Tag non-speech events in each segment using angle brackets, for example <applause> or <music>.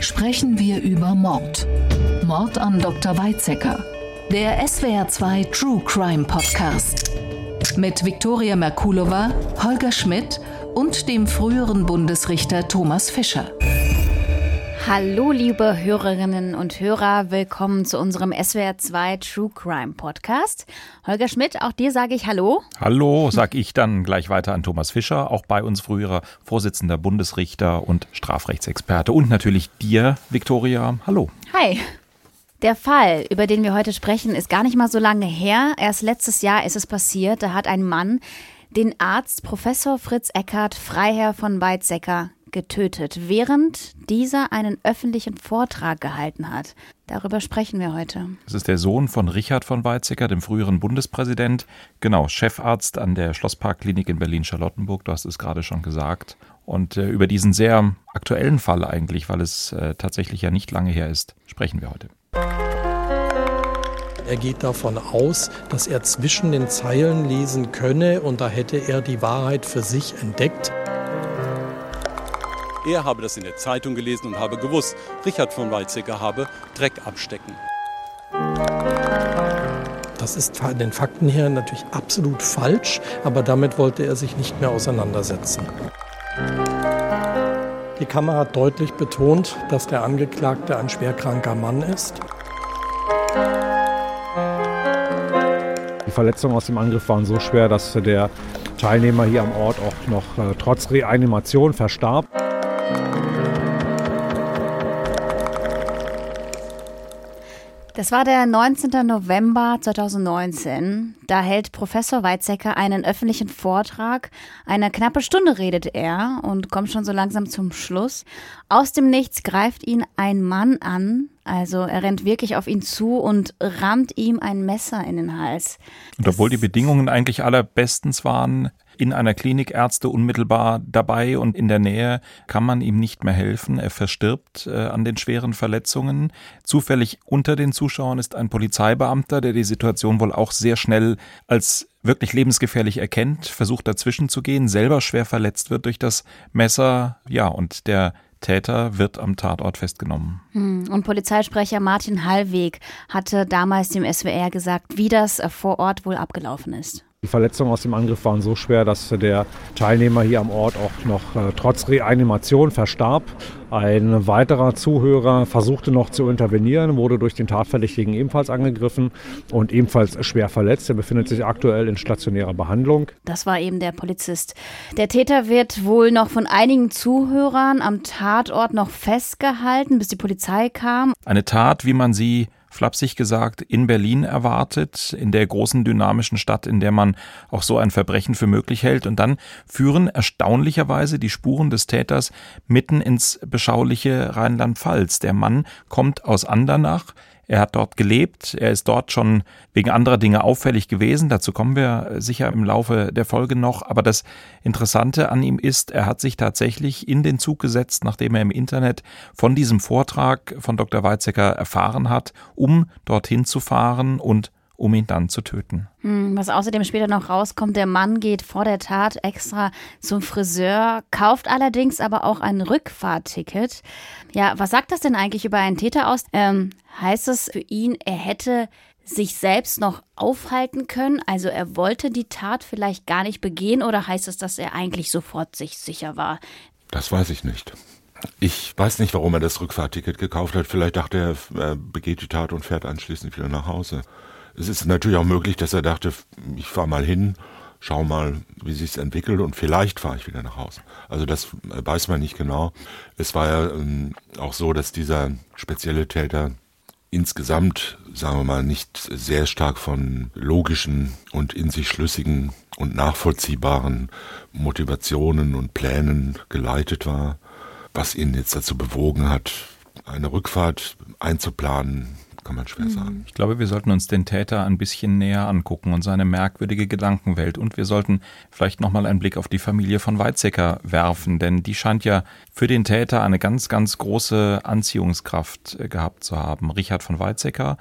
sprechen wir über Mord. Mord an Dr. Weizsäcker. Der SWR2 True Crime Podcast. Mit Viktoria Merkulova, Holger Schmidt und dem früheren Bundesrichter Thomas Fischer. Hallo, liebe Hörerinnen und Hörer, willkommen zu unserem SWR2 True Crime Podcast. Holger Schmidt, auch dir sage ich Hallo. Hallo, sag ich dann gleich weiter an Thomas Fischer, auch bei uns früherer Vorsitzender Bundesrichter und Strafrechtsexperte. Und natürlich dir, Viktoria. Hallo. Hi. Der Fall, über den wir heute sprechen, ist gar nicht mal so lange her. Erst letztes Jahr ist es passiert. Da hat ein Mann den Arzt Professor Fritz Eckert Freiherr von Weizsäcker getötet, während dieser einen öffentlichen Vortrag gehalten hat. Darüber sprechen wir heute. Das ist der Sohn von Richard von Weizsäcker, dem früheren Bundespräsident, genau, Chefarzt an der Schlossparkklinik in Berlin-Charlottenburg, du hast es gerade schon gesagt. Und äh, über diesen sehr aktuellen Fall eigentlich, weil es äh, tatsächlich ja nicht lange her ist, sprechen wir heute. Er geht davon aus, dass er zwischen den Zeilen lesen könne und da hätte er die Wahrheit für sich entdeckt. Er habe das in der Zeitung gelesen und habe gewusst, Richard von Weizsäcker habe Dreck abstecken. Das ist von den Fakten her natürlich absolut falsch, aber damit wollte er sich nicht mehr auseinandersetzen. Die Kammer hat deutlich betont, dass der Angeklagte ein schwerkranker Mann ist. Die Verletzungen aus dem Angriff waren so schwer, dass der Teilnehmer hier am Ort auch noch äh, trotz Reanimation verstarb. Das war der 19. November 2019. Da hält Professor Weizsäcker einen öffentlichen Vortrag. Eine knappe Stunde redet er und kommt schon so langsam zum Schluss. Aus dem Nichts greift ihn ein Mann an. Also er rennt wirklich auf ihn zu und rammt ihm ein Messer in den Hals. Und obwohl die Bedingungen eigentlich allerbestens waren, in einer Klinik Ärzte unmittelbar dabei und in der Nähe kann man ihm nicht mehr helfen. Er verstirbt äh, an den schweren Verletzungen. Zufällig unter den Zuschauern ist ein Polizeibeamter, der die Situation wohl auch sehr schnell als wirklich lebensgefährlich erkennt, versucht dazwischen zu gehen, selber schwer verletzt wird durch das Messer. Ja, und der Täter wird am Tatort festgenommen. Hm, und Polizeisprecher Martin Hallweg hatte damals dem SWR gesagt, wie das vor Ort wohl abgelaufen ist. Die Verletzungen aus dem Angriff waren so schwer, dass der Teilnehmer hier am Ort auch noch äh, trotz Reanimation verstarb. Ein weiterer Zuhörer versuchte noch zu intervenieren, wurde durch den Tatverdächtigen ebenfalls angegriffen und ebenfalls schwer verletzt. Er befindet sich aktuell in stationärer Behandlung. Das war eben der Polizist. Der Täter wird wohl noch von einigen Zuhörern am Tatort noch festgehalten, bis die Polizei kam. Eine Tat, wie man sie flapsig gesagt, in Berlin erwartet, in der großen dynamischen Stadt, in der man auch so ein Verbrechen für möglich hält. Und dann führen erstaunlicherweise die Spuren des Täters mitten ins beschauliche Rheinland-Pfalz. Der Mann kommt aus Andernach, er hat dort gelebt, er ist dort schon wegen anderer Dinge auffällig gewesen, dazu kommen wir sicher im Laufe der Folge noch, aber das Interessante an ihm ist, er hat sich tatsächlich in den Zug gesetzt, nachdem er im Internet von diesem Vortrag von Dr. Weizsäcker erfahren hat, um dorthin zu fahren und um ihn dann zu töten. Hm, was außerdem später noch rauskommt, der Mann geht vor der Tat extra zum Friseur, kauft allerdings aber auch ein Rückfahrtticket. Ja, was sagt das denn eigentlich über einen Täter aus? Ähm, heißt es für ihn, er hätte sich selbst noch aufhalten können? Also er wollte die Tat vielleicht gar nicht begehen oder heißt es, dass er eigentlich sofort sich sicher war? Das weiß ich nicht. Ich weiß nicht, warum er das Rückfahrticket gekauft hat. Vielleicht dachte er, er begeht die Tat und fährt anschließend wieder nach Hause. Es ist natürlich auch möglich, dass er dachte, ich fahre mal hin, schau mal, wie sich's entwickelt und vielleicht fahre ich wieder nach Hause. Also das weiß man nicht genau. Es war ja ähm, auch so, dass dieser spezielle Täter insgesamt, sagen wir mal, nicht sehr stark von logischen und in sich schlüssigen und nachvollziehbaren Motivationen und Plänen geleitet war, was ihn jetzt dazu bewogen hat, eine Rückfahrt einzuplanen, kann man schwer sagen. Ich glaube, wir sollten uns den Täter ein bisschen näher angucken und seine merkwürdige Gedankenwelt. Und wir sollten vielleicht nochmal einen Blick auf die Familie von Weizsäcker werfen, denn die scheint ja für den Täter eine ganz, ganz große Anziehungskraft äh, gehabt zu haben. Richard von Weizsäcker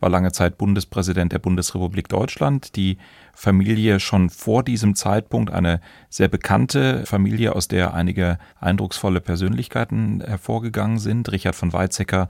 war lange Zeit Bundespräsident der Bundesrepublik Deutschland. Die Familie schon vor diesem Zeitpunkt eine sehr bekannte Familie, aus der einige eindrucksvolle Persönlichkeiten hervorgegangen sind. Richard von Weizsäcker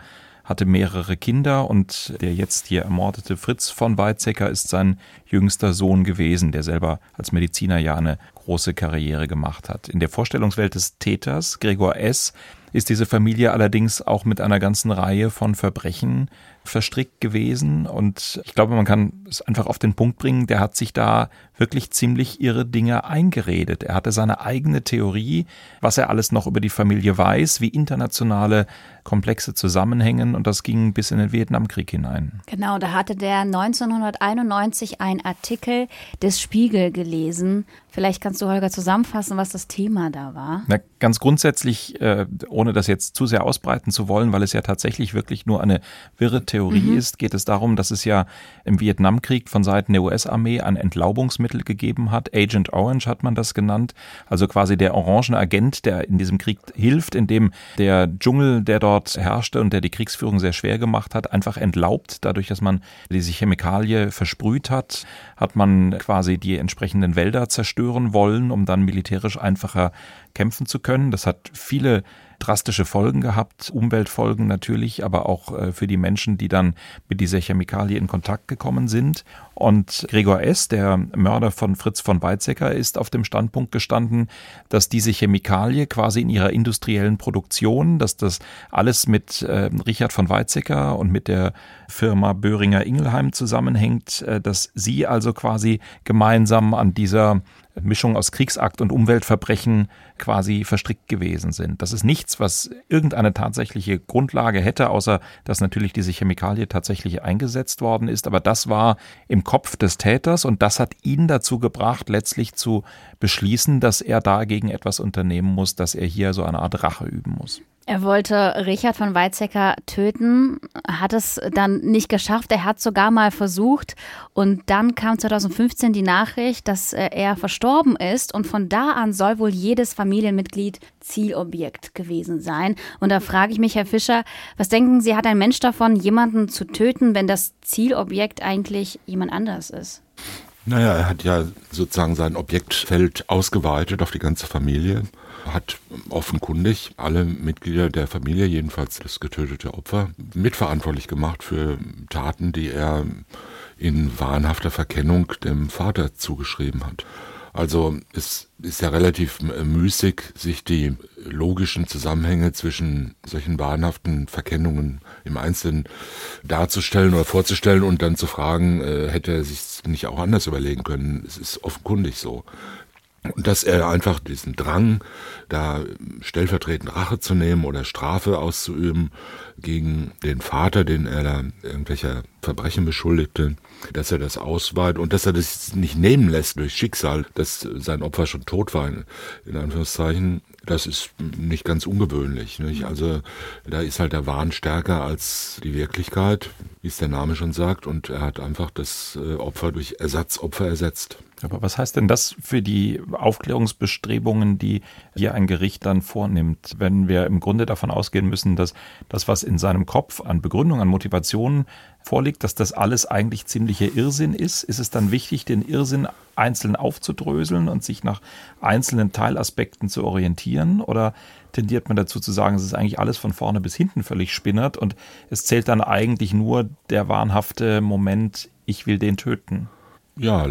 hatte mehrere Kinder und der jetzt hier ermordete Fritz von Weizsäcker ist sein jüngster Sohn gewesen, der selber als Mediziner ja eine große Karriere gemacht hat. In der Vorstellungswelt des Täters, Gregor S., ist diese Familie allerdings auch mit einer ganzen Reihe von Verbrechen verstrickt gewesen. Und ich glaube, man kann es einfach auf den Punkt bringen, der hat sich da wirklich ziemlich irre Dinge eingeredet. Er hatte seine eigene Theorie, was er alles noch über die Familie weiß, wie internationale Komplexe zusammenhängen und das ging bis in den Vietnamkrieg hinein. Genau, da hatte der 1991 einen Artikel des Spiegel gelesen. Vielleicht kannst du, Holger, zusammenfassen, was das Thema da war. Na, ganz grundsätzlich, äh, ohne das jetzt zu sehr ausbreiten zu wollen, weil es ja tatsächlich wirklich nur eine wirre Theorie mhm. ist, geht es darum, dass es ja im Vietnamkrieg von Seiten der US-Armee ein Entlaubungsmittel gegeben hat. Agent Orange hat man das genannt. Also quasi der orangene Agent, der in diesem Krieg hilft, indem der Dschungel, der dort herrschte und der die Kriegsführung sehr schwer gemacht hat, einfach entlaubt. Dadurch, dass man diese Chemikalie versprüht hat, hat man quasi die entsprechenden Wälder zerstören wollen, um dann militärisch einfacher kämpfen zu können. Das hat viele drastische Folgen gehabt, Umweltfolgen natürlich, aber auch äh, für die Menschen, die dann mit dieser Chemikalie in Kontakt gekommen sind. Und Gregor S., der Mörder von Fritz von Weizsäcker, ist auf dem Standpunkt gestanden, dass diese Chemikalie quasi in ihrer industriellen Produktion, dass das alles mit äh, Richard von Weizsäcker und mit der Firma Böhringer Ingelheim zusammenhängt, äh, dass sie also quasi gemeinsam an dieser Mischung aus Kriegsakt und Umweltverbrechen quasi verstrickt gewesen sind. Das ist nichts, was irgendeine tatsächliche Grundlage hätte, außer dass natürlich diese Chemikalie tatsächlich eingesetzt worden ist. Aber das war im Kopf des Täters und das hat ihn dazu gebracht, letztlich zu beschließen, dass er dagegen etwas unternehmen muss, dass er hier so eine Art Rache üben muss. Er wollte Richard von Weizsäcker töten, hat es dann nicht geschafft. Er hat sogar mal versucht und dann kam 2015 die Nachricht, dass äh, er verstorben ist und von da an soll wohl jedes Familienmitglied Zielobjekt gewesen sein. Und da frage ich mich, Herr Fischer, was denken Sie, hat ein Mensch davon, jemanden zu töten, wenn das Zielobjekt eigentlich jemand anders ist? Naja, er hat ja sozusagen sein Objektfeld ausgeweitet auf die ganze Familie hat offenkundig alle Mitglieder der Familie, jedenfalls das getötete Opfer, mitverantwortlich gemacht für Taten, die er in wahnhafter Verkennung dem Vater zugeschrieben hat. Also es ist ja relativ müßig, sich die logischen Zusammenhänge zwischen solchen wahnhaften Verkennungen im Einzelnen darzustellen oder vorzustellen und dann zu fragen, äh, hätte er sich nicht auch anders überlegen können. Es ist offenkundig so. Und dass er einfach diesen Drang, da stellvertretend Rache zu nehmen oder Strafe auszuüben gegen den Vater, den er da irgendwelcher Verbrechen beschuldigte, dass er das ausweitet und dass er das nicht nehmen lässt durch Schicksal, dass sein Opfer schon tot war, in Anführungszeichen, das ist nicht ganz ungewöhnlich. Nicht? Also da ist halt der Wahn stärker als die Wirklichkeit, wie es der Name schon sagt, und er hat einfach das äh, Opfer durch Ersatzopfer ersetzt. Aber was heißt denn das für die Aufklärungsbestrebungen, die hier ein Gericht dann vornimmt, wenn wir im Grunde davon ausgehen müssen, dass das, was in seinem Kopf an Begründung, an Motivation vorliegt, dass das alles eigentlich ziemlicher Irrsinn ist? Ist es dann wichtig, den Irrsinn einzeln aufzudröseln und sich nach einzelnen Teilaspekten zu orientieren? Oder tendiert man dazu zu sagen, es ist eigentlich alles von vorne bis hinten völlig spinnert und es zählt dann eigentlich nur der wahnhafte Moment, ich will den töten? Ja,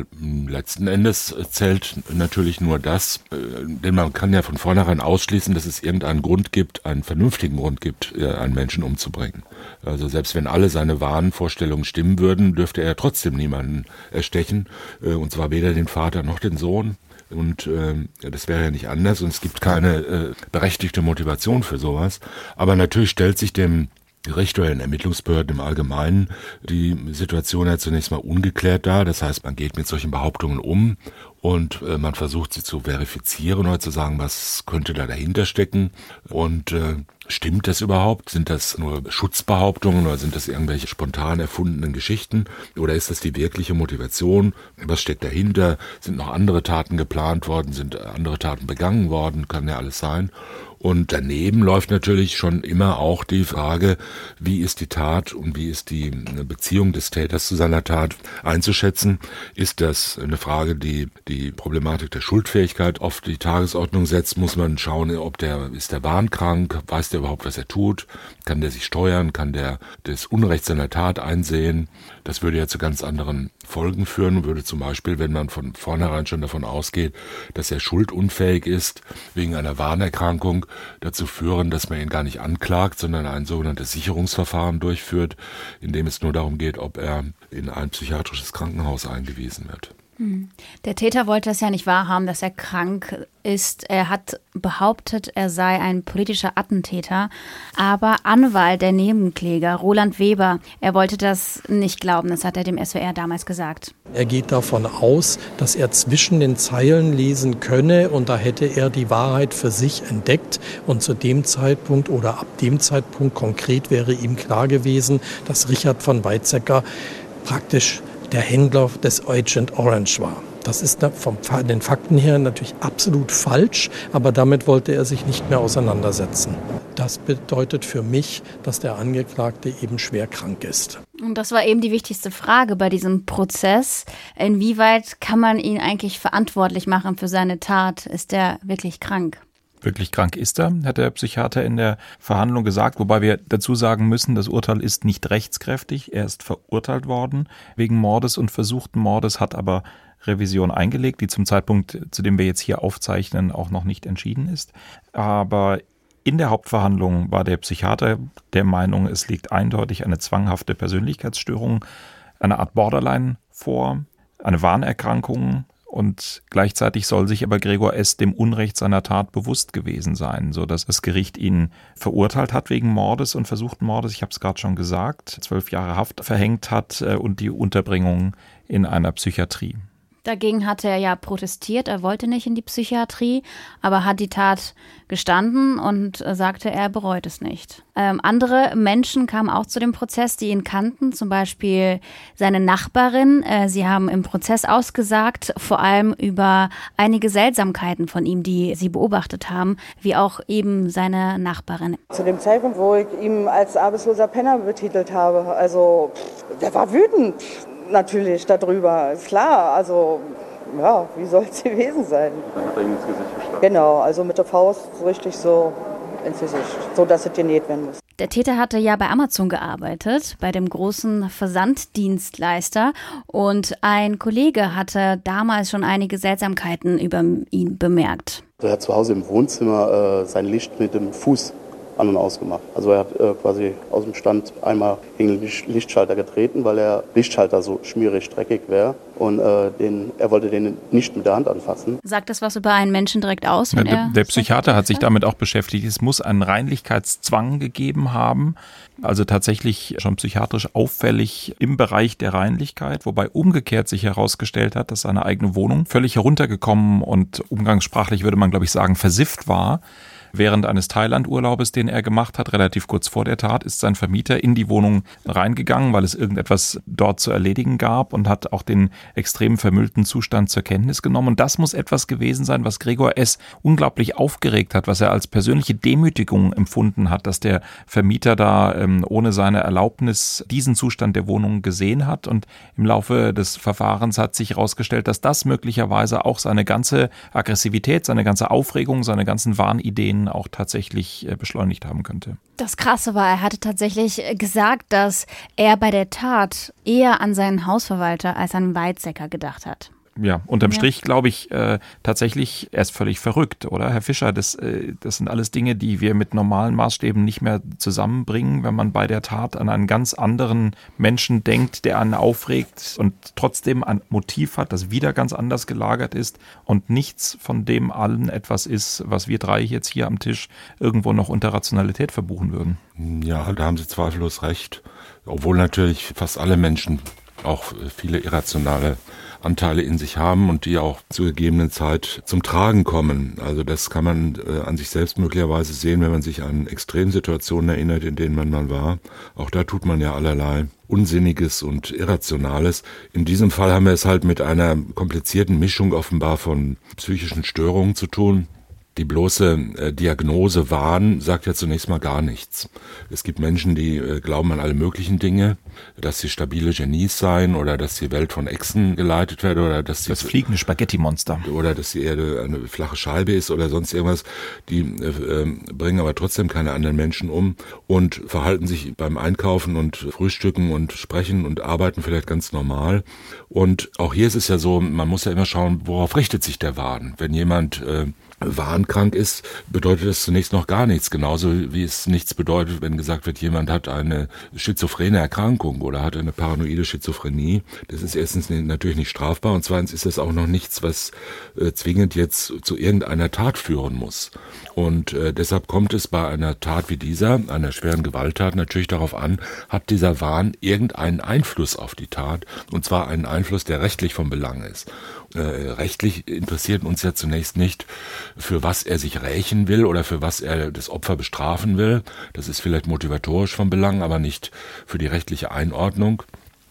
letzten Endes zählt natürlich nur das, äh, denn man kann ja von vornherein ausschließen, dass es irgendeinen Grund gibt, einen vernünftigen Grund gibt, äh, einen Menschen umzubringen. Also selbst wenn alle seine wahren Vorstellungen stimmen würden, dürfte er trotzdem niemanden erstechen, äh, und zwar weder den Vater noch den Sohn. Und äh, das wäre ja nicht anders und es gibt keine äh, berechtigte Motivation für sowas. Aber natürlich stellt sich dem Gericht oder in Ermittlungsbehörden im Allgemeinen die Situation ja zunächst mal ungeklärt da. Das heißt, man geht mit solchen Behauptungen um und äh, man versucht sie zu verifizieren oder zu sagen, was könnte da dahinter stecken. Und äh, Stimmt das überhaupt? Sind das nur Schutzbehauptungen oder sind das irgendwelche spontan erfundenen Geschichten? Oder ist das die wirkliche Motivation? Was steckt dahinter? Sind noch andere Taten geplant worden? Sind andere Taten begangen worden? Kann ja alles sein. Und daneben läuft natürlich schon immer auch die Frage, wie ist die Tat und wie ist die Beziehung des Täters zu seiner Tat einzuschätzen. Ist das eine Frage, die die Problematik der Schuldfähigkeit auf die Tagesordnung setzt? Muss man schauen, ob der, ist der wahnkrank? Weiß der überhaupt, was er tut? Kann der sich steuern? Kann der das Unrecht seiner Tat einsehen? Das würde ja zu ganz anderen Folgen führen, würde zum Beispiel, wenn man von vornherein schon davon ausgeht, dass er schuldunfähig ist, wegen einer Warnerkrankung, dazu führen, dass man ihn gar nicht anklagt, sondern ein sogenanntes Sicherungsverfahren durchführt, in dem es nur darum geht, ob er in ein psychiatrisches Krankenhaus eingewiesen wird. Der Täter wollte es ja nicht wahrhaben, dass er krank ist. Er hat behauptet, er sei ein politischer Attentäter. Aber Anwalt der Nebenkläger, Roland Weber, er wollte das nicht glauben. Das hat er dem SWR damals gesagt. Er geht davon aus, dass er zwischen den Zeilen lesen könne und da hätte er die Wahrheit für sich entdeckt. Und zu dem Zeitpunkt oder ab dem Zeitpunkt konkret wäre ihm klar gewesen, dass Richard von Weizsäcker praktisch der Händler des Agent Orange war. Das ist von den Fakten her natürlich absolut falsch, aber damit wollte er sich nicht mehr auseinandersetzen. Das bedeutet für mich, dass der Angeklagte eben schwer krank ist. Und das war eben die wichtigste Frage bei diesem Prozess. Inwieweit kann man ihn eigentlich verantwortlich machen für seine Tat? Ist er wirklich krank? Wirklich krank ist er, hat der Psychiater in der Verhandlung gesagt, wobei wir dazu sagen müssen, das Urteil ist nicht rechtskräftig. Er ist verurteilt worden wegen Mordes und versuchten Mordes, hat aber Revision eingelegt, die zum Zeitpunkt, zu dem wir jetzt hier aufzeichnen, auch noch nicht entschieden ist. Aber in der Hauptverhandlung war der Psychiater der Meinung, es liegt eindeutig eine zwanghafte Persönlichkeitsstörung, eine Art Borderline vor, eine Warnerkrankung, und gleichzeitig soll sich aber Gregor S. dem Unrecht seiner Tat bewusst gewesen sein, so dass das Gericht ihn verurteilt hat wegen Mordes und versuchten Mordes, ich habe es gerade schon gesagt, zwölf Jahre Haft verhängt hat äh, und die Unterbringung in einer Psychiatrie. Dagegen hatte er ja protestiert, er wollte nicht in die Psychiatrie, aber hat die Tat gestanden und sagte, er bereut es nicht. Ähm, andere Menschen kamen auch zu dem Prozess, die ihn kannten, zum Beispiel seine Nachbarin. Äh, sie haben im Prozess ausgesagt, vor allem über einige Seltsamkeiten von ihm, die sie beobachtet haben, wie auch eben seine Nachbarin. Zu dem Zeitpunkt, wo ich ihn als arbeitsloser Penner betitelt habe, also der war wütend natürlich darüber, ist klar. Also, ja, wie soll es <laughs> gewesen sein? Dann hat er ihm ins Gesicht geschlagen. Genau, also mit der Faust richtig so ins Gesicht, so dass es genäht werden muss. Der Täter hatte ja bei Amazon gearbeitet, bei dem großen Versanddienstleister. Und ein Kollege hatte damals schon einige Seltsamkeiten über ihn bemerkt. Er hat zu Hause im Wohnzimmer äh, sein Licht mit dem Fuß an- und ausgemacht. Also er hat äh, quasi aus dem Stand einmal gegen den Lichtschalter getreten, weil der Lichtschalter so schmierig dreckig wäre. Und äh, den, er wollte den nicht mit der Hand anfassen. Sagt das was über einen Menschen direkt aus? Ja, der, der Psychiater hat sich damit auch beschäftigt. Es muss einen Reinlichkeitszwang gegeben haben. Also tatsächlich schon psychiatrisch auffällig im Bereich der Reinlichkeit, wobei umgekehrt sich herausgestellt hat, dass seine eigene Wohnung völlig heruntergekommen und umgangssprachlich würde man, glaube ich, sagen, versifft war. Während eines Thailand-Urlaubes, den er gemacht hat, relativ kurz vor der Tat, ist sein Vermieter in die Wohnung reingegangen, weil es irgendetwas dort zu erledigen gab und hat auch den extrem vermüllten Zustand zur Kenntnis genommen. Und das muss etwas gewesen sein, was Gregor S. unglaublich aufgeregt hat, was er als persönliche Demütigung empfunden hat, dass der Vermieter da ähm, ohne seine Erlaubnis diesen Zustand der Wohnung gesehen hat. Und im Laufe des Verfahrens hat sich herausgestellt, dass das möglicherweise auch seine ganze Aggressivität, seine ganze Aufregung, seine ganzen Wahnideen auch tatsächlich äh, beschleunigt haben könnte. Das Krasse war, er hatte tatsächlich äh, gesagt, dass er bei der Tat eher an seinen Hausverwalter als an Weizsäcker gedacht hat ja, unterm ja. Strich glaube ich äh, tatsächlich, er ist völlig verrückt, oder? Herr Fischer, das, äh, das sind alles Dinge, die wir mit normalen Maßstäben nicht mehr zusammenbringen, wenn man bei der Tat an einen ganz anderen Menschen denkt, der einen aufregt und trotzdem ein Motiv hat, das wieder ganz anders gelagert ist und nichts von dem allen etwas ist, was wir drei jetzt hier am Tisch irgendwo noch unter Rationalität verbuchen würden. Ja, da haben Sie zweifellos recht. Obwohl natürlich fast alle Menschen auch viele irrationale Anteile in sich haben und die auch zur gegebenen Zeit zum Tragen kommen. Also das kann man äh, an sich selbst möglicherweise sehen, wenn man sich an Extremsituationen erinnert, in denen man mal war. Auch da tut man ja allerlei Unsinniges und Irrationales. In diesem Fall haben wir es halt mit einer komplizierten Mischung offenbar von psychischen Störungen zu tun, die bloße äh, Diagnose Wahn sagt ja zunächst mal gar nichts. Es gibt Menschen, die äh, glauben an alle möglichen Dinge, dass sie stabile Genies seien oder dass die Welt von Echsen geleitet wird oder dass das fliegende Spaghetti-Monster oder dass die Erde eine flache Scheibe ist oder sonst irgendwas. Die äh, ähm, bringen aber trotzdem keine anderen Menschen um und verhalten sich beim Einkaufen und Frühstücken und sprechen und arbeiten vielleicht ganz normal. Und auch hier ist es ja so, man muss ja immer schauen, worauf richtet sich der Wahn. Wenn jemand äh, wahnkrank ist, bedeutet das zunächst noch gar nichts. Genauso wie es nichts bedeutet, wenn gesagt wird, jemand hat eine schizophrene Erkrankung oder hat eine paranoide Schizophrenie. Das ist erstens natürlich nicht strafbar und zweitens ist das auch noch nichts, was äh, zwingend jetzt zu irgendeiner Tat führen muss. Und äh, deshalb kommt es bei einer Tat wie dieser, einer schweren Gewalttat, natürlich darauf an, hat dieser Wahn irgendeinen Einfluss auf die Tat und zwar einen Einfluss, der rechtlich von Belang ist. Äh, rechtlich interessiert uns ja zunächst nicht, für was er sich rächen will oder für was er das Opfer bestrafen will. Das ist vielleicht motivatorisch von Belang, aber nicht für die rechtliche Einordnung.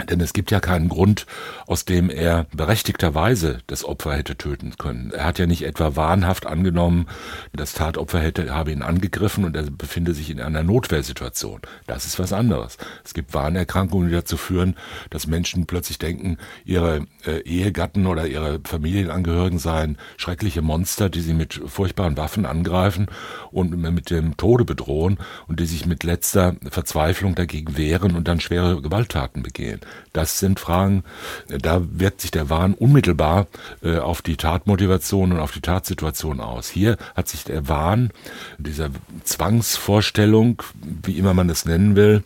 Denn es gibt ja keinen Grund, aus dem er berechtigterweise das Opfer hätte töten können. Er hat ja nicht etwa wahnhaft angenommen, das Tatopfer hätte, habe ihn angegriffen und er befinde sich in einer Notwehrsituation. Das ist was anderes. Es gibt Wahnerkrankungen, die dazu führen, dass Menschen plötzlich denken, ihre äh, Ehegatten oder ihre Familienangehörigen seien schreckliche Monster, die sie mit furchtbaren Waffen angreifen und mit dem Tode bedrohen und die sich mit letzter Verzweiflung dagegen wehren und dann schwere Gewalttaten begehen. Das sind Fragen, da wirkt sich der Wahn unmittelbar äh, auf die Tatmotivation und auf die Tatsituation aus. Hier hat sich der Wahn, dieser Zwangsvorstellung, wie immer man es nennen will,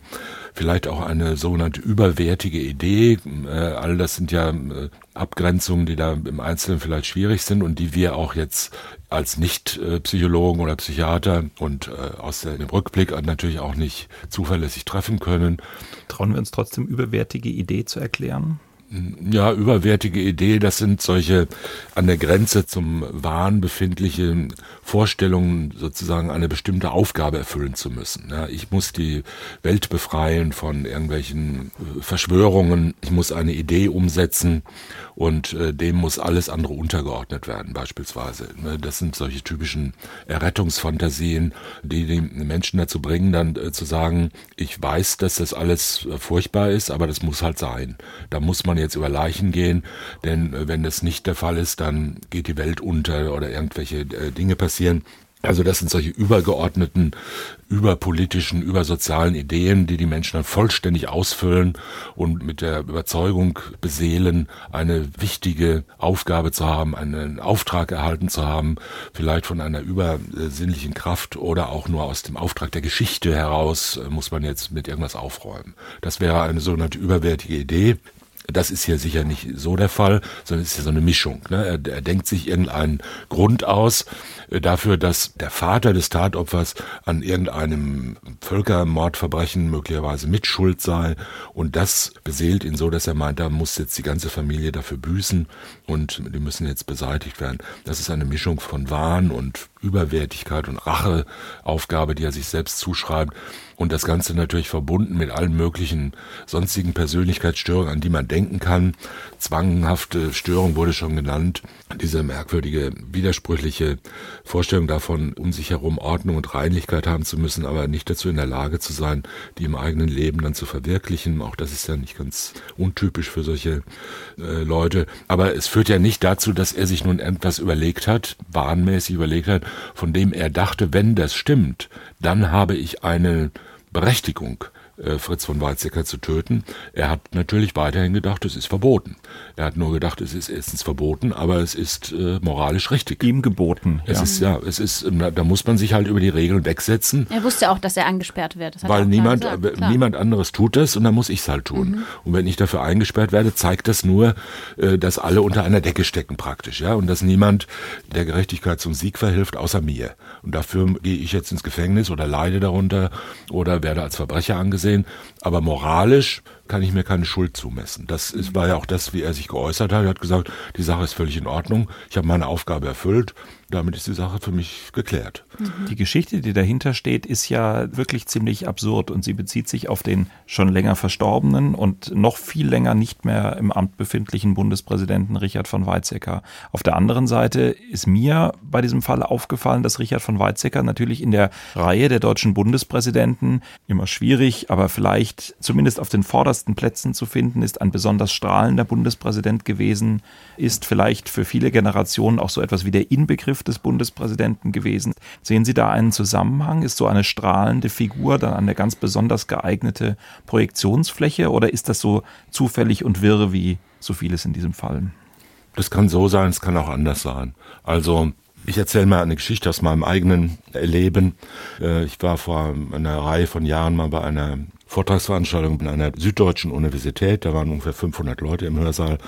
vielleicht auch eine sogenannte überwertige Idee. Äh, all das sind ja äh, Abgrenzungen, die da im Einzelnen vielleicht schwierig sind und die wir auch jetzt als Nicht-Psychologen oder Psychiater und äh, aus dem Rückblick natürlich auch nicht zuverlässig treffen können. Trauen wir uns trotzdem überwertige Idee zu erklären? Ja, überwertige Idee, das sind solche an der Grenze zum Wahn befindliche Vorstellungen, sozusagen eine bestimmte Aufgabe erfüllen zu müssen. Ja, ich muss die Welt befreien von irgendwelchen äh, Verschwörungen, ich muss eine Idee umsetzen und äh, dem muss alles andere untergeordnet werden, beispielsweise. Ne, das sind solche typischen Errettungsfantasien, die die Menschen dazu bringen, dann äh, zu sagen, ich weiß, dass das alles äh, furchtbar ist, aber das muss halt sein. Da muss man jetzt über Leichen gehen, denn äh, wenn das nicht der Fall ist, dann geht die Welt unter oder irgendwelche äh, Dinge passieren. Also das sind solche übergeordneten, überpolitischen, übersozialen Ideen, die die Menschen dann vollständig ausfüllen und mit der Überzeugung beseelen, eine wichtige Aufgabe zu haben, einen Auftrag erhalten zu haben, vielleicht von einer übersinnlichen Kraft oder auch nur aus dem Auftrag der Geschichte heraus äh, muss man jetzt mit irgendwas aufräumen. Das wäre eine sogenannte überwertige Idee, das ist hier sicher nicht so der Fall, sondern es ist ja so eine Mischung. Ne? Er, er denkt sich irgendeinen Grund aus äh, dafür, dass der Vater des Tatopfers an irgendeinem Völkermordverbrechen möglicherweise mitschuld sei. Und das beseelt ihn so, dass er meint, da muss jetzt die ganze Familie dafür büßen und die müssen jetzt beseitigt werden. Das ist eine Mischung von Wahn und Überwertigkeit und Racheaufgabe, die er sich selbst zuschreibt. Und das Ganze natürlich verbunden mit allen möglichen sonstigen Persönlichkeitsstörungen, an die man denken kann. Zwanghafte Störung wurde schon genannt. Diese merkwürdige, widersprüchliche Vorstellung davon, um sich herum Ordnung und Reinlichkeit haben zu müssen, aber nicht dazu in der Lage zu sein, die im eigenen Leben dann zu verwirklichen. Auch das ist ja nicht ganz untypisch für solche äh, Leute. Aber es führt ja nicht dazu, dass er sich nun etwas überlegt hat, wahnmäßig überlegt hat, von dem er dachte, wenn das stimmt, dann habe ich eine Berechtigung, äh, Fritz von Weizsäcker zu töten. Er hat natürlich weiterhin gedacht, es ist verboten. Er hat nur gedacht, es ist erstens verboten, aber es ist äh, moralisch richtig. Ihm geboten. Es ja. ist ja, es ist, da muss man sich halt über die Regeln wegsetzen. Er wusste auch, dass er eingesperrt wird. Weil niemand, gesagt, äh, niemand anderes tut das und dann muss ich es halt tun. Mhm. Und wenn ich dafür eingesperrt werde, zeigt das nur, äh, dass alle unter einer Decke stecken praktisch, ja, und dass niemand der Gerechtigkeit zum Sieg verhilft, außer mir. Und dafür gehe ich jetzt ins Gefängnis oder leide darunter oder werde als Verbrecher angesehen sehen. Aber moralisch kann ich mir keine Schuld zumessen. Das ist, war ja auch das, wie er sich geäußert hat. Er hat gesagt, die Sache ist völlig in Ordnung. Ich habe meine Aufgabe erfüllt. Damit ist die Sache für mich geklärt. Mhm. Die Geschichte, die dahinter steht, ist ja wirklich ziemlich absurd und sie bezieht sich auf den schon länger verstorbenen und noch viel länger nicht mehr im Amt befindlichen Bundespräsidenten Richard von Weizsäcker. Auf der anderen Seite ist mir bei diesem Fall aufgefallen, dass Richard von Weizsäcker natürlich in der Reihe der deutschen Bundespräsidenten immer schwierig, aber vielleicht zumindest auf den vordersten Plätzen zu finden ist, ein besonders strahlender Bundespräsident gewesen, ist vielleicht für viele Generationen auch so etwas wie der Inbegriff des Bundespräsidenten gewesen. Sehen Sie da einen Zusammenhang? Ist so eine strahlende Figur dann eine ganz besonders geeignete Projektionsfläche oder ist das so zufällig und wirr wie so vieles in diesem Fall? Das kann so sein, es kann auch anders sein. Also ich erzähle mal eine Geschichte aus meinem eigenen Leben. Äh, ich war vor einer Reihe von Jahren mal bei einer Vortragsveranstaltung an einer süddeutschen Universität. Da waren ungefähr 500 Leute im Hörsaal.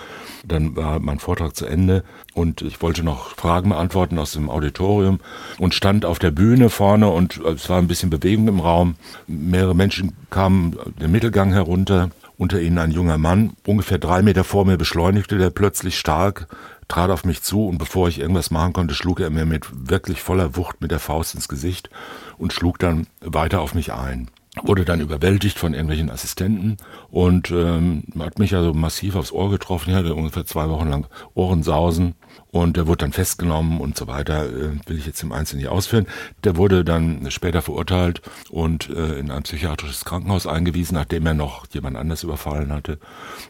Dann war mein Vortrag zu Ende und ich wollte noch Fragen beantworten aus dem Auditorium und stand auf der Bühne vorne und es war ein bisschen Bewegung im Raum. Mehrere Menschen kamen den Mittelgang herunter. Unter ihnen ein junger Mann, ungefähr drei Meter vor mir beschleunigte der plötzlich stark, trat auf mich zu und bevor ich irgendwas machen konnte, schlug er mir mit wirklich voller Wucht mit der Faust ins Gesicht und schlug dann weiter auf mich ein wurde dann überwältigt von irgendwelchen Assistenten und ähm, hat mich also massiv aufs Ohr getroffen. Ich hatte ungefähr zwei Wochen lang Ohrensausen und der wurde dann festgenommen und so weiter. Äh, will ich jetzt im Einzelnen nicht ausführen. Der wurde dann später verurteilt und äh, in ein psychiatrisches Krankenhaus eingewiesen, nachdem er noch jemand anders überfallen hatte.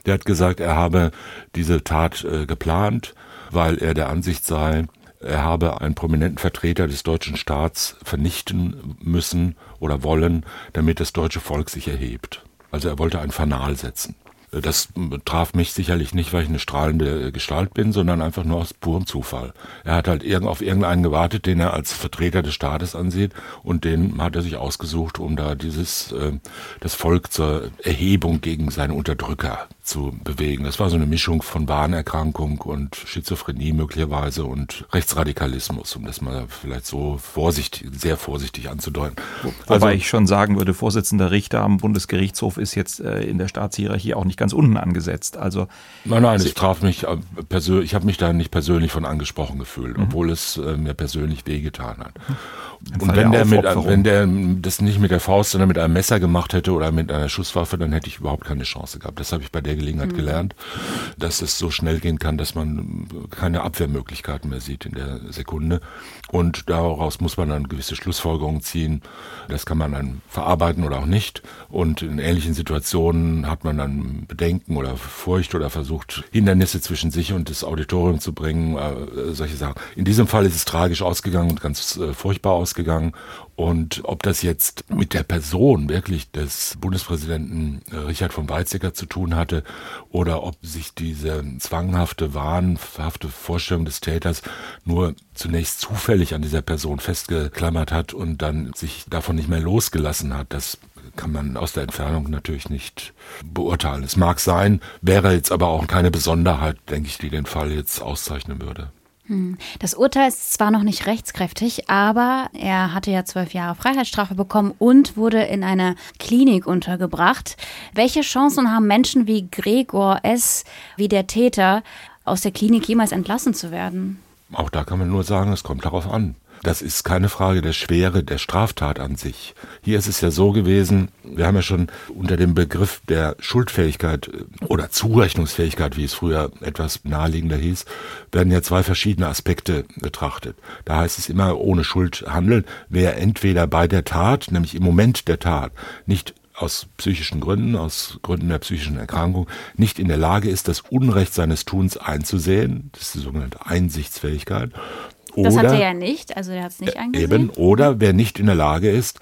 Der hat gesagt, er habe diese Tat äh, geplant, weil er der Ansicht sei, er habe einen prominenten Vertreter des deutschen Staats vernichten müssen oder wollen, damit das deutsche Volk sich erhebt. Also er wollte ein Fanal setzen. Das traf mich sicherlich nicht, weil ich eine strahlende Gestalt bin, sondern einfach nur aus purem Zufall. Er hat halt auf irgendeinen gewartet, den er als Vertreter des Staates ansieht und den hat er sich ausgesucht, um da dieses, äh, das Volk zur Erhebung gegen seine Unterdrücker zu bewegen. Das war so eine Mischung von Wahnerkrankung und Schizophrenie möglicherweise und Rechtsradikalismus, um das mal vielleicht so vorsichtig, sehr vorsichtig anzudeuten. Wobei also, ich schon sagen würde, Vorsitzender Richter am Bundesgerichtshof ist jetzt äh, in der Staatshierarchie auch nicht ganz unten angesetzt. Also nein, nein, es traf mich äh, persönlich. Ich habe mich da nicht persönlich von angesprochen gefühlt, mhm. obwohl es äh, mir persönlich wehgetan hat. Und wenn der, mit, wenn der das nicht mit der Faust, sondern mit einem Messer gemacht hätte oder mit einer Schusswaffe, dann hätte ich überhaupt keine Chance gehabt. Das habe ich bei der Gelegenheit mhm. gelernt, dass es so schnell gehen kann, dass man keine Abwehrmöglichkeiten mehr sieht in der Sekunde. Und daraus muss man dann gewisse Schlussfolgerungen ziehen. Das kann man dann verarbeiten oder auch nicht. Und in ähnlichen Situationen hat man dann Bedenken oder Furcht oder versucht, Hindernisse zwischen sich und das Auditorium zu bringen, äh, solche Sachen. In diesem Fall ist es tragisch ausgegangen und ganz äh, furchtbar ausgegangen ausgegangen. Und ob das jetzt mit der Person wirklich des Bundespräsidenten äh, Richard von Weizsäcker zu tun hatte oder ob sich diese zwanghafte, wahnhafte Vorstellung des Täters nur zunächst zufällig an dieser Person festgeklammert hat und dann sich davon nicht mehr losgelassen hat, das kann man aus der Entfernung natürlich nicht beurteilen. Es mag sein, wäre jetzt aber auch keine Besonderheit, denke ich, die den Fall jetzt auszeichnen würde. Hm. Das Urteil ist zwar noch nicht rechtskräftig, aber er hatte ja zwölf Jahre Freiheitsstrafe bekommen und wurde in einer Klinik untergebracht. Welche Chancen haben Menschen wie Gregor S., wie der Täter, aus der Klinik jemals entlassen zu werden? Auch da kann man nur sagen, es kommt darauf an. Das ist keine Frage der Schwere der Straftat an sich. Hier ist es ja so gewesen, wir haben ja schon unter dem Begriff der Schuldfähigkeit äh, oder Zurechnungsfähigkeit, wie es früher etwas naheliegender hieß, werden ja zwei verschiedene Aspekte betrachtet. Da heißt es immer ohne Schuld handeln, wer entweder bei der Tat, nämlich im Moment der Tat, nicht aus psychischen Gründen, aus Gründen der psychischen Erkrankung, nicht in der Lage ist, das Unrecht seines Tuns einzusehen, das ist die sogenannte Einsichtsfähigkeit, oder, das hat er ja nicht, also er hat es nicht eingesehen. Eben, oder wer nicht in der Lage ist,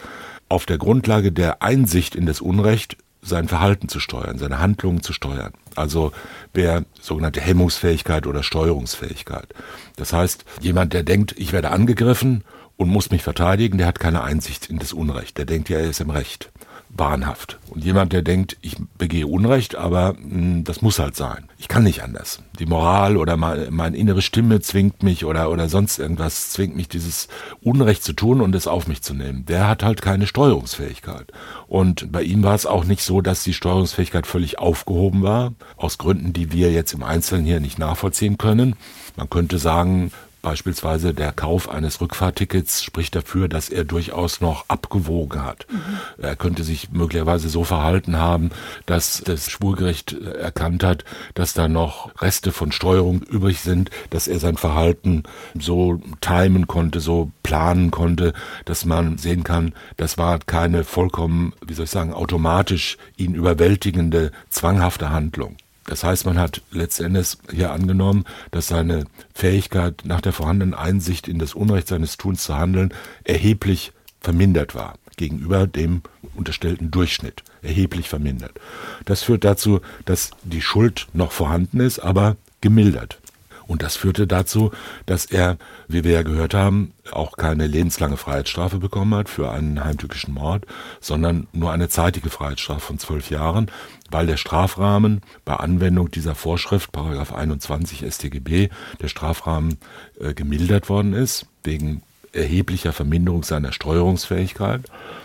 auf der Grundlage der Einsicht in das Unrecht sein Verhalten zu steuern, seine Handlungen zu steuern. Also wer sogenannte Hemmungsfähigkeit oder Steuerungsfähigkeit. Das heißt, jemand, der denkt, ich werde angegriffen und muss mich verteidigen, der hat keine Einsicht in das Unrecht. Der denkt ja, er ist im Recht. Wahnhaft. Und jemand, der denkt, ich begehe Unrecht, aber mh, hm, das muss halt sein. Ich kann nicht anders. Die Moral oder meine, meine innere Stimme zwingt mich oder, oder sonst irgendwas zwingt mich, dieses Unrecht zu tun und es auf mich zu nehmen. Der hat halt keine Steuerungsfähigkeit. Und bei ihm war es auch nicht so, dass die Steuerungsfähigkeit völlig aufgehoben war, aus Gründen, die wir jetzt im Einzelnen hier nicht nachvollziehen können. Man könnte sagen, Beispielsweise der Kauf eines Rückfahrtickets spricht dafür, dass er durchaus noch abgewogen hat. Mhm. Er könnte sich möglicherweise so verhalten haben, dass das Schwurgericht erkannt hat, dass da noch Reste von Steuerung übrig sind, dass er sein Verhalten so timen konnte, so planen konnte, dass man sehen kann, das war keine vollkommen, wie soll ich sagen, automatisch ihn überwältigende, zwanghafte Handlung. Das heißt, man hat letztendlich hier angenommen, dass seine Fähigkeit nach der vorhandenen Einsicht in das Unrecht seines Tuns zu handeln erheblich vermindert war gegenüber dem unterstellten Durchschnitt. Erheblich vermindert. Das führt dazu, dass die Schuld noch vorhanden ist, aber gemildert. Und das führte dazu, dass er, wie wir ja gehört haben, auch keine lebenslange Freiheitsstrafe bekommen hat für einen heimtückischen Mord, sondern nur eine zeitige Freiheitsstrafe von zwölf Jahren, weil der Strafrahmen bei Anwendung dieser Vorschrift, Paragraph 21 StGB, der Strafrahmen äh, gemildert worden ist, wegen erheblicher Verminderung seiner Steuerungsfähigkeit.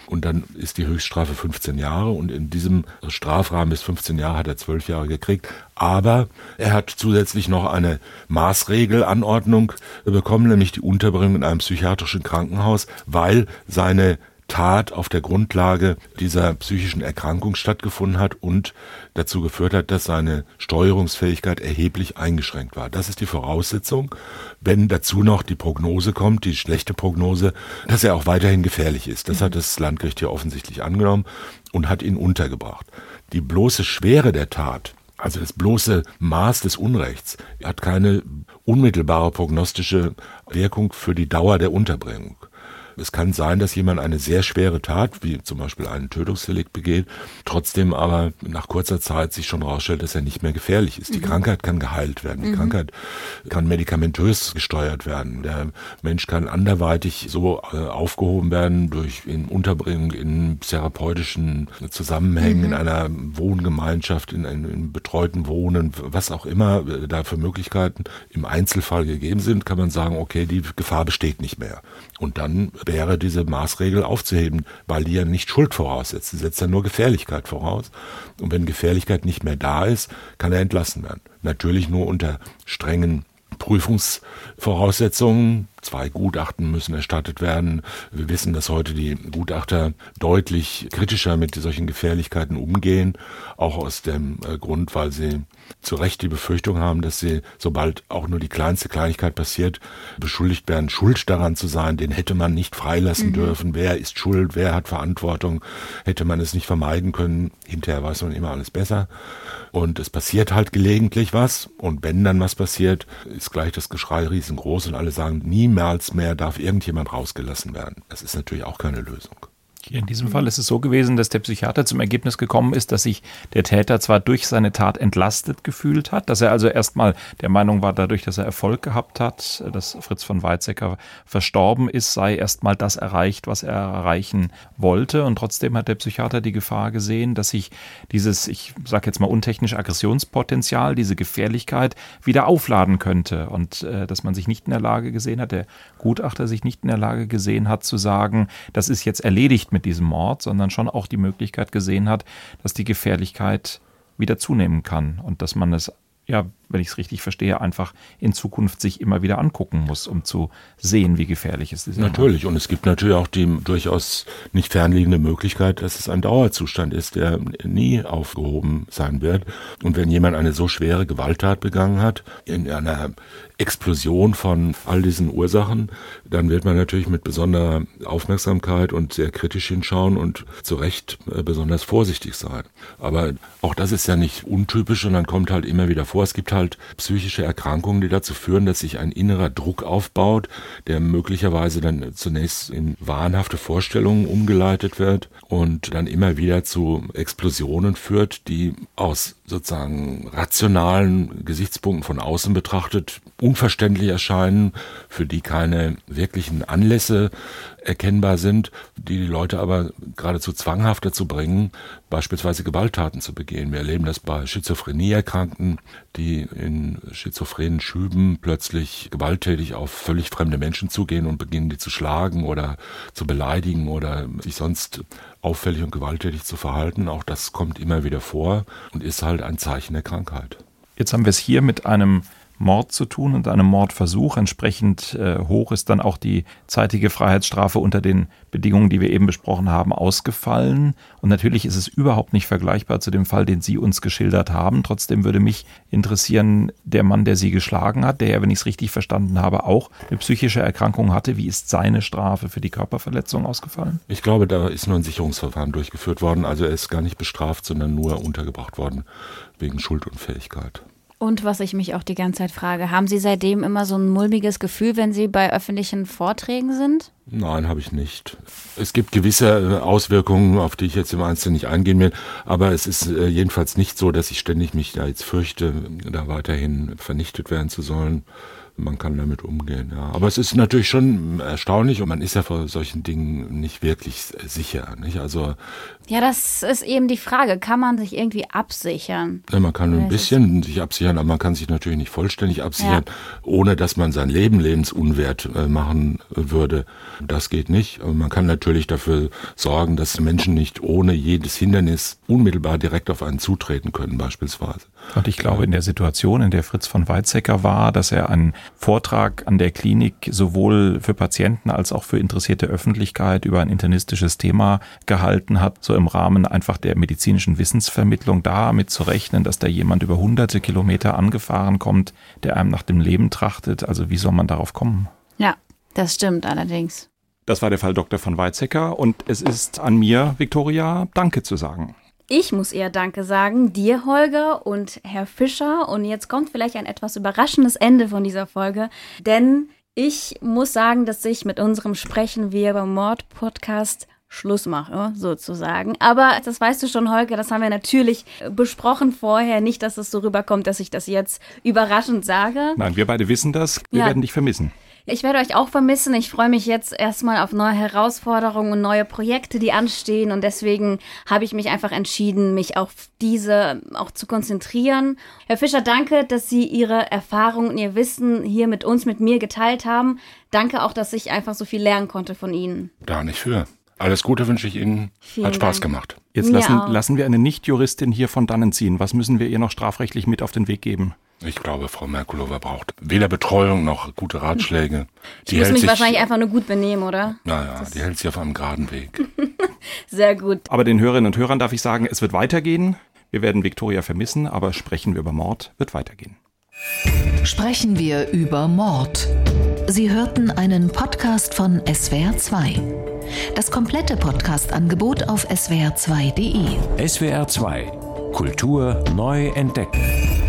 Und dann ist die Höchststrafe 15 Jahre und in diesem Strafrahmen bis 15 Jahre hat er 12 Jahre gekriegt. Aber er hat zusätzlich noch eine Maßregelanordnung bekommen, nämlich die Unterbringung in einem psychiatrischen Krankenhaus, weil seine Tat auf der Grundlage dieser psychischen Erkrankung stattgefunden hat und dazu geführt hat, dass seine Steuerungsfähigkeit erheblich eingeschränkt war. Das ist die Voraussetzung. Wenn dazu noch die Prognose kommt, die schlechte Prognose, dass er auch weiterhin gefährlich ist. Das hat das Landgericht hier offensichtlich angenommen und hat ihn untergebracht. Die bloße Schwere der Tat also das bloße Maß des Unrechts hat keine unmittelbare prognostische Wirkung für die Dauer der Unterbringung. Es kann sein, dass jemand eine sehr schwere Tat, wie zum Beispiel einen Tötungsdelikt begeht, trotzdem aber nach kurzer Zeit sich schon herausstellt, dass er nicht mehr gefährlich ist. Die mhm. Krankheit kann geheilt werden. Die mhm. Krankheit kann medikamentös gesteuert werden. Der Mensch kann anderweitig so äh, aufgehoben werden durch in Unterbringung in therapeutischen Zusammenhängen, mhm. in einer Wohngemeinschaft, in einem betreuten Wohnen, was auch immer äh, da für Möglichkeiten im Einzelfall gegeben sind, kann man sagen, okay, die Gefahr besteht nicht mehr. Und dann wäre diese Maßregel aufzuheben, weil die ja nicht Schuld voraussetzt. Sie setzt ja nur Gefährlichkeit voraus. Und wenn Gefährlichkeit nicht mehr da ist, kann er entlassen werden. Natürlich nur unter strengen Prüfungsvoraussetzungen. Zwei Gutachten müssen erstattet werden. Wir wissen, dass heute die Gutachter deutlich kritischer mit solchen Gefährlichkeiten umgehen, auch aus dem äh, Grund, weil sie zu Recht die Befürchtung haben, dass sie, sobald auch nur die kleinste Kleinigkeit passiert, beschuldigt werden, schuld daran zu sein. Den hätte man nicht freilassen mhm. dürfen. Wer ist schuld? Wer hat Verantwortung? Hätte man es nicht vermeiden können? Hinterher weiß man immer alles besser. Und es passiert halt gelegentlich was. Und wenn dann was passiert, ist gleich das Geschrei riesengroß und alle sagen, niemals mehr darf irgendjemand rausgelassen werden. Das ist natürlich auch keine Lösung. In diesem Fall ist es so gewesen, dass der Psychiater zum Ergebnis gekommen ist, dass sich der Täter zwar durch seine Tat entlastet gefühlt hat, dass er also erstmal der Meinung war, dadurch, dass er Erfolg gehabt hat, dass Fritz von Weizsäcker verstorben ist, sei erstmal das erreicht, was er erreichen wollte. Und trotzdem hat der Psychiater die Gefahr gesehen, dass sich dieses, ich sage jetzt mal untechnisch Aggressionspotenzial, diese Gefährlichkeit wieder aufladen könnte und äh, dass man sich nicht in der Lage gesehen hat, der Gutachter sich nicht in der Lage gesehen hat zu sagen, das ist jetzt erledigt mit diesem Mord, sondern schon auch die Möglichkeit gesehen hat, dass die Gefährlichkeit wieder zunehmen kann und dass man es ja, wenn ich es richtig verstehe, einfach in Zukunft sich immer wieder angucken muss, um zu sehen, wie gefährlich es ist. Natürlich. Und es gibt natürlich auch die durchaus nicht fernliegende Möglichkeit, dass es ein Dauerzustand ist, der nie aufgehoben sein wird. Und wenn jemand eine so schwere Gewalttat begangen hat, in einer Explosion von all diesen Ursachen, dann wird man natürlich mit besonderer Aufmerksamkeit und sehr kritisch hinschauen und zu Recht äh, besonders vorsichtig sein. Aber auch das ist ja nicht untypisch und dann kommt halt immer wieder vor. Es gibt halt psychische Erkrankungen, die dazu führen, dass sich ein innerer Druck aufbaut, der möglicherweise dann zunächst in wahnhafte Vorstellungen umgeleitet wird und dann immer wieder zu Explosionen führt, die aus sozusagen rationalen Gesichtspunkten von außen betrachtet unverständlich erscheinen, für die keine wirklichen Anlässe erkennbar sind, die die Leute aber geradezu zwanghaft dazu bringen, beispielsweise Gewalttaten zu begehen. Wir erleben das bei Schizophrenie-Erkrankten, die in schizophrenen Schüben plötzlich gewalttätig auf völlig fremde Menschen zugehen und beginnen, die zu schlagen oder zu beleidigen oder sich sonst auffällig und gewalttätig zu verhalten. Auch das kommt immer wieder vor und ist halt ein Zeichen der Krankheit. Jetzt haben wir es hier mit einem Mord zu tun und einem Mordversuch. Entsprechend äh, hoch ist dann auch die zeitige Freiheitsstrafe unter den Bedingungen, die wir eben besprochen haben, ausgefallen. Und natürlich ist es überhaupt nicht vergleichbar zu dem Fall, den Sie uns geschildert haben. Trotzdem würde mich interessieren, der Mann, der Sie geschlagen hat, der wenn ich es richtig verstanden habe, auch eine psychische Erkrankung hatte. Wie ist seine Strafe für die Körperverletzung ausgefallen? Ich glaube, da ist nur ein Sicherungsverfahren durchgeführt worden. Also er ist gar nicht bestraft, sondern nur untergebracht worden wegen Schuldunfähigkeit. Und was ich mich auch die ganze Zeit frage, haben Sie seitdem immer so ein mulmiges Gefühl, wenn Sie bei öffentlichen Vorträgen sind? Nein, habe ich nicht. Es gibt gewisse äh, Auswirkungen, auf die ich jetzt im Einzelnen nicht eingehen will, aber es ist äh, jedenfalls nicht so, dass ich ständig mich da jetzt fürchte, da weiterhin vernichtet werden zu sollen man kann damit umgehen. Ja. Aber es ist natürlich schon erstaunlich und man ist ja vor solchen Dingen nicht wirklich sicher. Nicht? Also ja, das ist eben die Frage. Kann man sich irgendwie absichern? Ja, man kann ein bisschen sich absichern, aber man kann sich natürlich nicht vollständig absichern, ja. ohne dass man sein Leben lebensunwert äh, machen würde. Das geht nicht. Aber man kann natürlich dafür sorgen, dass Menschen nicht ohne jedes Hindernis unmittelbar direkt auf einen zutreten können, beispielsweise. Und ich glaube, in der Situation, in der Fritz von Weizsäcker war, dass er einen Vortrag an der Klinik sowohl für Patienten als auch für interessierte Öffentlichkeit über ein internistisches Thema gehalten hat, so im Rahmen einfach der medizinischen Wissensvermittlung damit zu rechnen, dass da jemand über hunderte Kilometer angefahren kommt, der einem nach dem Leben trachtet. Also wie soll man darauf kommen? Ja, das stimmt allerdings. Das war der Fall Dr. von Weizsäcker und es ist an mir, Viktoria, Danke zu sagen. Ich muss eher Danke sagen, dir, Holger und Herr Fischer. Und jetzt kommt vielleicht ein etwas überraschendes Ende von dieser Folge, denn ich muss sagen, dass ich mit unserem Sprechen wir beim Mord-Podcast Schluss mache, sozusagen. Aber das weißt du schon, Holger, das haben wir natürlich besprochen vorher. Nicht, dass es so rüberkommt, dass ich das jetzt überraschend sage. Nein, wir beide wissen das. Wir ja. werden dich vermissen. Ich werde euch auch vermissen. Ich freue mich jetzt erstmal auf neue Herausforderungen und neue Projekte, die anstehen. Und deswegen habe ich mich einfach entschieden, mich auf diese auch zu konzentrieren. Herr Fischer, danke, dass Sie Ihre Erfahrungen und Ihr Wissen hier mit uns, mit mir geteilt haben. Danke auch, dass ich einfach so viel lernen konnte von Ihnen. Da nicht für. Alles Gute wünsche ich Ihnen. Vielen Hat Spaß Dank. gemacht. Jetzt lassen, lassen wir eine Nicht-Juristin hier von dannen ziehen. Was müssen wir ihr noch strafrechtlich mit auf den Weg geben? Ich glaube, Frau Merkulova braucht weder Betreuung noch gute Ratschläge. Die ich muss mich sich, wahrscheinlich einfach nur gut benehmen, oder? Naja, die hält sich auf einem geraden Weg. <laughs> Sehr gut. Aber den Hörerinnen und Hörern darf ich sagen, es wird weitergehen. Wir werden Viktoria vermissen, aber sprechen wir über Mord wird weitergehen. Sprechen wir über Mord. Sie hörten einen Podcast von SWR2. Das komplette Podcast-Angebot auf swr2.de. SWR2 Kultur neu entdecken.